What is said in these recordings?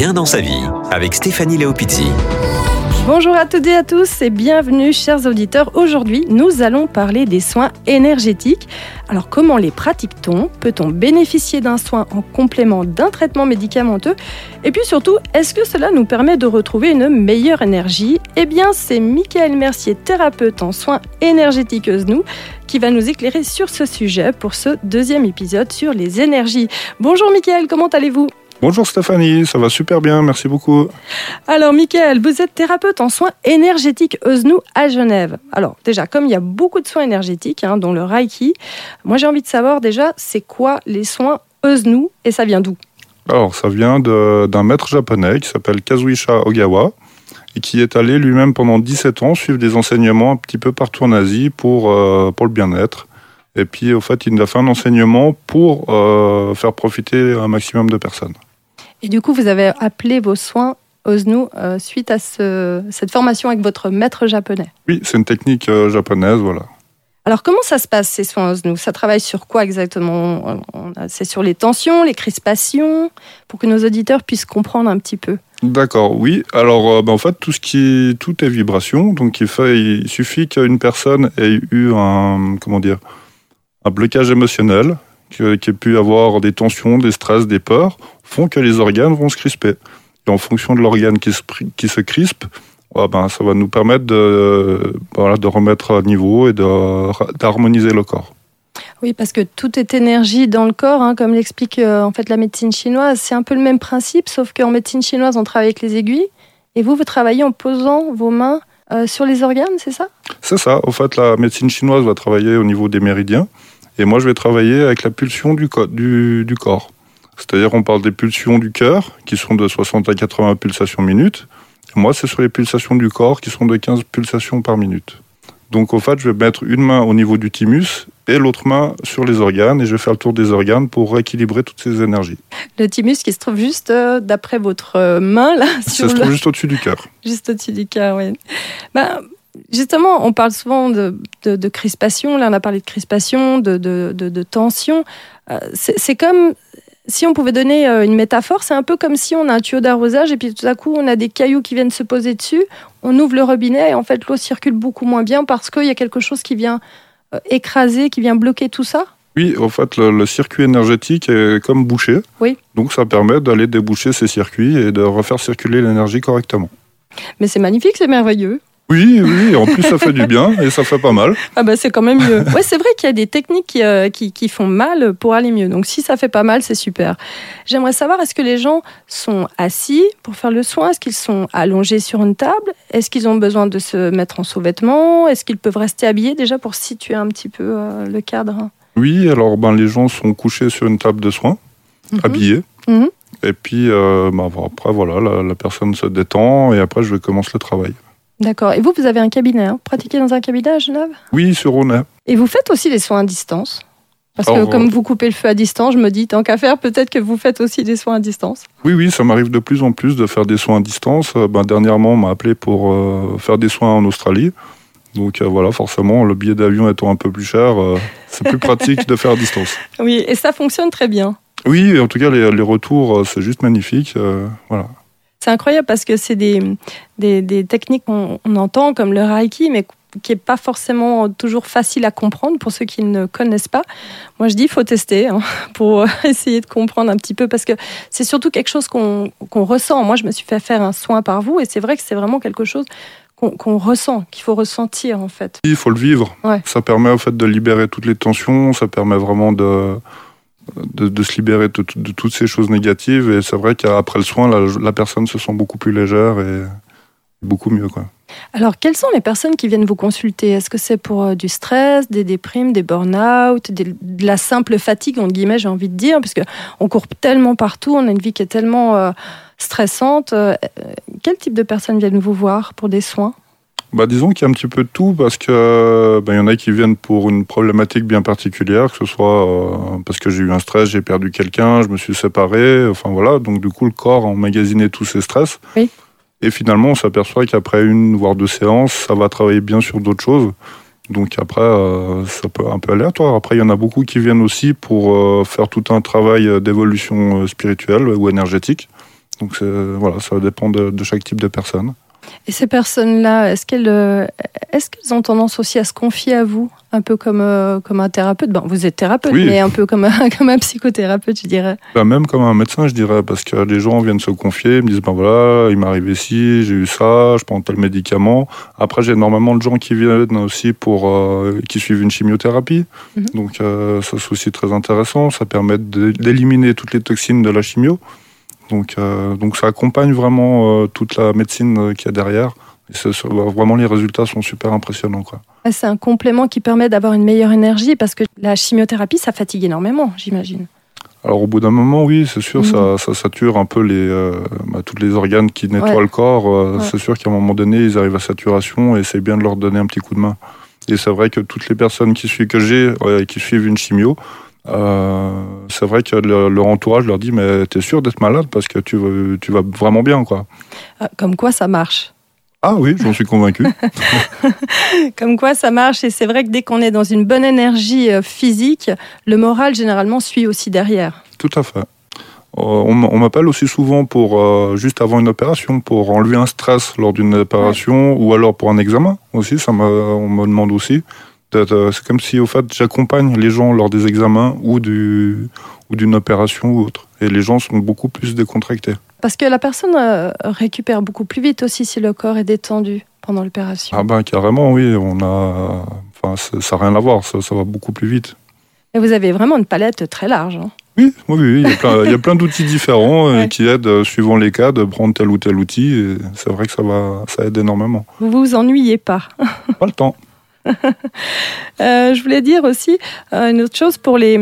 Bien dans sa vie avec Stéphanie Léopizzi. Bonjour à toutes et à tous et bienvenue chers auditeurs. Aujourd'hui, nous allons parler des soins énergétiques. Alors comment les pratique-t-on? Peut-on bénéficier d'un soin en complément d'un traitement médicamenteux? Et puis surtout, est-ce que cela nous permet de retrouver une meilleure énergie? Eh bien, c'est Michael Mercier, thérapeute en soins énergétiques nous, qui va nous éclairer sur ce sujet pour ce deuxième épisode sur les énergies. Bonjour Michael, comment allez-vous? Bonjour Stéphanie, ça va super bien, merci beaucoup. Alors Michael, vous êtes thérapeute en soins énergétiques Osnou à Genève. Alors déjà, comme il y a beaucoup de soins énergétiques, hein, dont le Reiki, moi j'ai envie de savoir déjà, c'est quoi les soins Osnou et ça vient d'où? Alors ça vient d'un maître japonais qui s'appelle Kazuisha Ogawa et qui est allé lui-même pendant 17 ans suivre des enseignements un petit peu partout en Asie pour, euh, pour le bien-être. Et puis, au fait, il a fait un enseignement pour euh, faire profiter un maximum de personnes. Et du coup, vous avez appelé vos soins Osnu euh, suite à cette formation avec votre maître japonais. Oui, c'est une technique euh, japonaise, voilà. Alors comment ça se passe ces soins Osnu Ça travaille sur quoi exactement? C'est sur les tensions, les crispations, pour que nos auditeurs puissent comprendre un petit peu. D'accord, oui. Alors euh, ben, en fait, tout ce qui, tout est vibration, donc il, fait, il suffit qu'une personne ait eu un, comment dire, un blocage émotionnel, qui ait pu avoir des tensions, des stress, des peurs font que les organes vont se crisper. Et en fonction de l'organe qui se, qui se crispe, ben, ça va nous permettre de, voilà, de remettre à niveau et d'harmoniser le corps. Oui, parce que tout est énergie dans le corps, hein, comme l'explique euh, en fait la médecine chinoise. C'est un peu le même principe, sauf qu'en médecine chinoise, on travaille avec les aiguilles. Et vous, vous travaillez en posant vos mains euh, sur les organes, c'est ça? C'est ça. En fait, la médecine chinoise va travailler au niveau des méridiens. Et moi, je vais travailler avec la pulsion du, du, du corps. C'est-à-dire on parle des pulsions du cœur, qui sont de 60 à 80 pulsations minute. moi, c'est sur les pulsations du corps, qui sont de 15 pulsations par minute. Donc, au fait, je vais mettre une main au niveau du thymus et l'autre main sur les organes, et je vais faire le tour des organes pour rééquilibrer toutes ces énergies. Le thymus qui se trouve juste euh, d'après votre euh, main, là Ça se trouve juste au-dessus du cœur. Juste au-dessus du cœur, oui. Ben, justement, on parle souvent de, de, crispation. Là, on a parlé de crispation, de, de tension. Euh, c'est comme si on pouvait donner euh, une métaphore, c'est un peu comme si on a un tuyau d'arrosage et puis tout à coup on a des cailloux qui viennent se poser dessus, on ouvre le robinet et en fait l'eau circule beaucoup moins bien parce qu'il y a quelque chose qui vient euh, écraser, qui vient bloquer tout ça oui, en fait, le, circuit énergétique est comme bouché. Oui. Donc, ça permet d'aller déboucher ces circuits et de refaire circuler l'énergie correctement. Mais c'est magnifique, c'est merveilleux. Oui, oui, en plus ça fait du bien et ça fait pas mal. Ah bah c'est quand même mieux. Ouais, c'est vrai qu'il y a des techniques euh, qui, qui, font mal pour aller mieux. Donc si ça fait pas mal, c'est super. J'aimerais savoir, est-ce que les gens sont assis pour faire le soin? Est-ce qu'ils sont allongés sur une table? Est-ce qu'ils ont besoin de se mettre en sous-vêtements? Est-ce qu'ils peuvent rester habillés déjà pour situer un petit peu euh, le cadre? Oui, alors ben, les gens sont couchés sur une table de soins, mhm. habillés. Mhm. Et puis euh, ben, après, voilà, la, la personne se détend et après je vais commencer le travail. D'accord. Et vous, vous avez un cabinet, hein pratiquez dans un cabinet à Genève? Oui, sur Rhône. Et vous faites aussi des soins à distance? Parce que comme vous coupez le feu à distance, je me dis, tant qu'à faire, peut-être que vous faites aussi des soins à distance. Oui, oui, ça m'arrive de plus en plus de faire des soins à distance. Euh, ben, dernièrement, on m'a appelé pour euh, faire des soins en Australie. Donc euh, voilà, forcément, le billet d'avion étant un peu plus cher, c'est plus pratique de faire à distance. Oui, et ça fonctionne très bien. Oui, en tout cas, les, les retours, c'est juste magnifique. voilà. C'est incroyable parce que c'est des, des, techniques qu'on entend comme le Reiki, mais qui n'est pas forcément toujours facile à comprendre pour ceux qui ne connaissent pas. Moi, je dis, il faut tester hein, pour essayer de comprendre un petit peu parce que c'est surtout quelque chose qu'on ressent. Moi, je me suis fait faire un soin par vous et c'est vrai que c'est vraiment quelque chose qu'on ressent, qu'il faut ressentir en fait. Il faut le vivre. Ça permet en fait de libérer toutes les tensions, ça permet vraiment de de, se libérer de, toutes ces choses négatives. Et c'est vrai qu'après le soin, la, personne se sent beaucoup plus légère et beaucoup mieux. Quoi. Alors, quelles sont les personnes qui viennent vous consulter? Est-ce que c'est pour euh, du stress, des déprimes, des burn-out, de la simple fatigue, entre guillemets, j'ai envie de dire, puisque on court tellement partout, on a une vie qui est tellement euh, stressante. Euh, quel type de personnes viennent vous voir pour des soins? Bah, disons qu'il y a un petit peu de tout parce que bah, il y en a qui viennent pour une problématique bien particulière, que ce soit euh, parce que j'ai eu un stress, j'ai perdu quelqu'un, je me suis séparé, enfin voilà. Donc du coup, le corps a emmagasiné tous ces stress. Oui. Et finalement, on s'aperçoit qu'après une voire deux séances, ça va travailler bien sur d'autres choses. Donc après, euh, ça peut un peu aléatoire. Après, il y en a beaucoup qui viennent aussi pour euh, faire tout un travail d'évolution spirituelle ou énergétique. Donc voilà, ça dépend de, de chaque type de personne. Et ces personnes-là, est-ce qu'elles euh, est qu'elles ont tendance aussi à se confier à vous un peu comme, euh, comme un thérapeute? Bon, Vous êtes thérapeute, mais un peu comme un, comme un psychothérapeute, je dirais. Ben même comme un médecin, je dirais, parce que les gens viennent se confier, ils me disent, ben voilà, il m'est arrivé ci, j'ai eu ça, je prends tel médicament. Après, j'ai énormément de gens qui viennent aussi pour, euh, qui suivent une chimiothérapie. Mhm. Donc ça, c'est aussi très intéressant. Ça permet d'éliminer toutes les toxines de la chimio. Donc, euh, donc ça accompagne vraiment euh, toute la médecine euh, qu'il y a derrière. Et vraiment, les résultats sont super impressionnants. Quoi. C'est un complément qui permet d'avoir une meilleure énergie parce que la chimiothérapie, ça fatigue énormément, j'imagine. Alors au bout d'un moment, oui, c'est sûr, ça, ça, sature un peu les, bah, tous les organes qui nettoient le corps. C'est sûr qu'à un moment donné, ils arrivent à saturation et c'est bien de leur donner un petit coup de main. Et c'est vrai que toutes les personnes qui suivent, que j'ai, qui suivent une chimio, euh, c'est vrai que leur entourage leur dit mais t'es sûr d'être malade parce que tu, tu vas vraiment bien quoi. Ah, comme quoi ça marche. Ah oui, j'en suis convaincu. Comme quoi ça marche et c'est vrai que dès qu'on est dans une bonne énergie euh, physique, le moral généralement suit aussi derrière. Tout à fait. Euh, on m'appelle aussi souvent pour juste avant une opération pour enlever un stress lors d'une opération ou alors pour un examen aussi. Ça on me demande aussi. C'est comme si, au fait, j'accompagne les gens lors des examens ou du ou d'une opération ou autre. Et les gens sont beaucoup plus décontractés. Parce que la personne euh, récupère beaucoup plus vite aussi si le corps est détendu pendant l'opération. Ah ben carrément, oui. On a, enfin, ça n'a rien à voir. Ça, va beaucoup plus vite. Et vous avez vraiment une palette très large. Hein. oui, oui, oui, il y a plein, plein d'outils différents euh, qui aident, euh, suivant les cas, de prendre tel ou tel outil. C'est vrai que ça, va, ça aide énormément. Vous vous ennuyez pas Pas le temps. Euh, je voulais dire aussi euh, une autre chose pour les,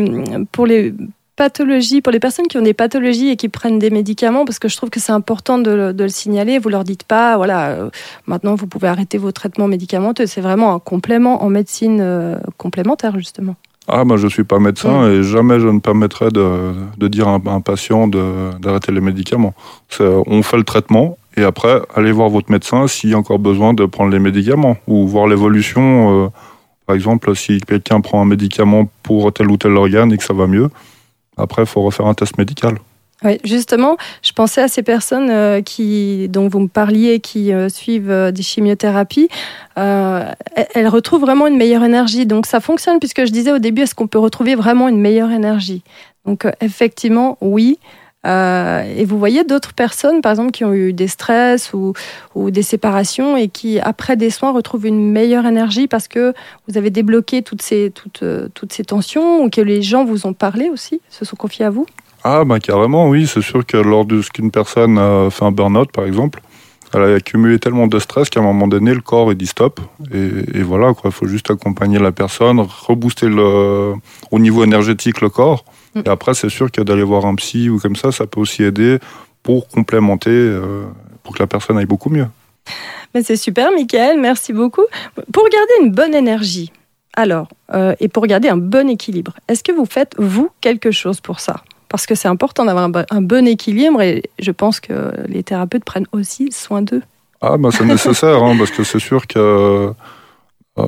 pour les pathologies, pour les personnes qui ont des pathologies et qui prennent des médicaments, parce que je trouve que c'est important de, le signaler. Vous leur dites pas, voilà, euh, maintenant vous pouvez arrêter vos traitements médicamenteux. C'est vraiment un complément en médecine complémentaire, justement. Ah, bah, je ne suis pas médecin mm. et jamais je ne permettrais de, de dire à un, patient d'arrêter les médicaments. On fait le traitement et après, allez voir votre médecin s'il y a encore besoin de prendre les médicaments ou voir l'évolution. Euh, par exemple, si quelqu'un prend un médicament pour tel ou tel organe et que ça va mieux, après, il faut refaire un test médical. Oui, justement, je pensais à ces personnes euh, qui, dont vous me parliez, qui euh, suivent des chimiothérapies. elles retrouvent vraiment une meilleure énergie. Donc ça fonctionne puisque je disais au début, est-ce qu'on peut retrouver vraiment une meilleure énergie? Donc effectivement, oui. Euh, et vous voyez d'autres personnes, par exemple, qui ont eu des stress ou, des séparations et qui, après des soins, retrouvent une meilleure énergie parce que vous avez débloqué toutes ces, euh, tensions ou que les gens vous ont parlé aussi, se sont confiés à vous? Ah, bah, carrément, oui. C'est sûr que lors de ce qu'une personne a fait un burn-out, par exemple, elle a accumulé tellement de stress qu'à un moment donné, le corps, il dit stop. Et, et voilà. Il faut juste accompagner la personne, rebooster au niveau énergétique le corps Mm. Et après, c'est sûr que d'aller voir un psy ou comme ça, ça peut aussi aider pour complémenter, euh, pour que la personne aille beaucoup mieux. Mais c'est super, Michael, merci beaucoup. Pour garder une bonne énergie, alors, euh, et pour garder un bon équilibre, est-ce que vous faites, vous, quelque chose pour ça? Parce que c'est important d'avoir un, bon équilibre et je pense que les thérapeutes prennent aussi soin d'eux. Ah, bah c'est nécessaire, hein, parce que c'est sûr que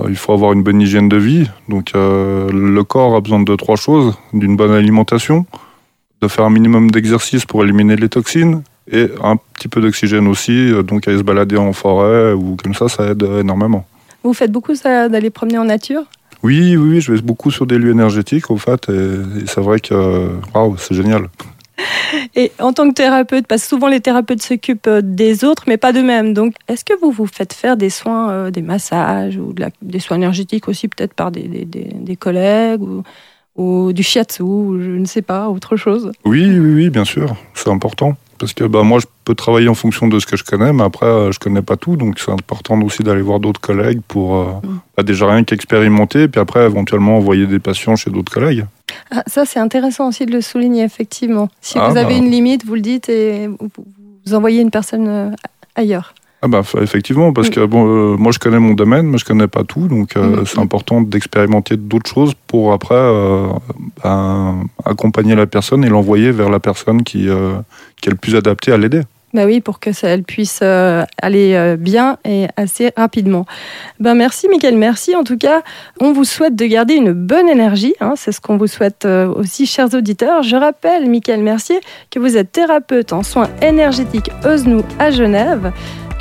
il faut avoir une bonne hygiène de vie. Donc euh, le corps a besoin de trois choses d'une bonne alimentation, de faire un minimum d'exercice pour éliminer les toxines et un petit peu d'oxygène aussi. Euh, donc aller se balader en forêt ou comme ça, ça aide énormément. Vous faites beaucoup ça d'aller promener en nature? Oui, oui, je vais beaucoup sur des lieux énergétiques, au fait, et, c'est vrai que c'est génial. Et en tant que thérapeute, parce que souvent les thérapeutes s'occupent euh, des autres, mais pas d'eux-mêmes. Donc, est-ce que vous vous faites faire des soins, euh, des massages ou des soins énergétiques aussi, peut-être par des, des, collègues ou, du shiatsu, ou je ne sais pas, autre chose? Oui, oui, bien sûr, c'est important. Parce que bah, moi, je peux travailler en fonction de ce que je connais, mais après, euh, je connais pas tout. Donc, c'est important aussi d'aller voir d'autres collègues pour mm. bah, déjà rien qu'expérimenter, puis après, éventuellement, envoyer des patients chez d'autres collègues. Ah, ça, c'est intéressant aussi de le souligner, effectivement. Si ah, vous avez bah. une limite, vous le dites et vous, envoyez une personne euh, ailleurs. Ah bah effectivement, parce que bon, euh, moi je connais mon domaine, mais je connais pas tout, donc euh, mm, c'est mm. important d'expérimenter d'autres choses pour après ben, accompagner la personne et l'envoyer vers la personne qui, qui est le plus adaptée à l'aider. Bah oui, pour que ça elle puisse euh, aller euh, bien et assez rapidement. Ben merci Mickaël, merci en tout cas. On vous souhaite de garder une bonne énergie, hein, c'est ce qu'on vous souhaite euh, aussi, chers auditeurs. Je rappelle, Mickaël Mercier, que vous êtes thérapeute en soins énergétiques Osnou à Genève,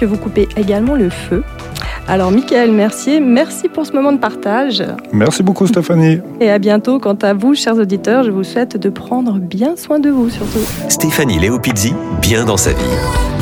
que vous coupez également le feu. Alors Mickaël Mercier, merci pour ce moment de partage. Merci beaucoup Stéphanie. Et à bientôt. Quant à vous, chers auditeurs, je vous souhaite de prendre bien soin de vous surtout. Stéphanie Léopizzi, bien dans sa vie.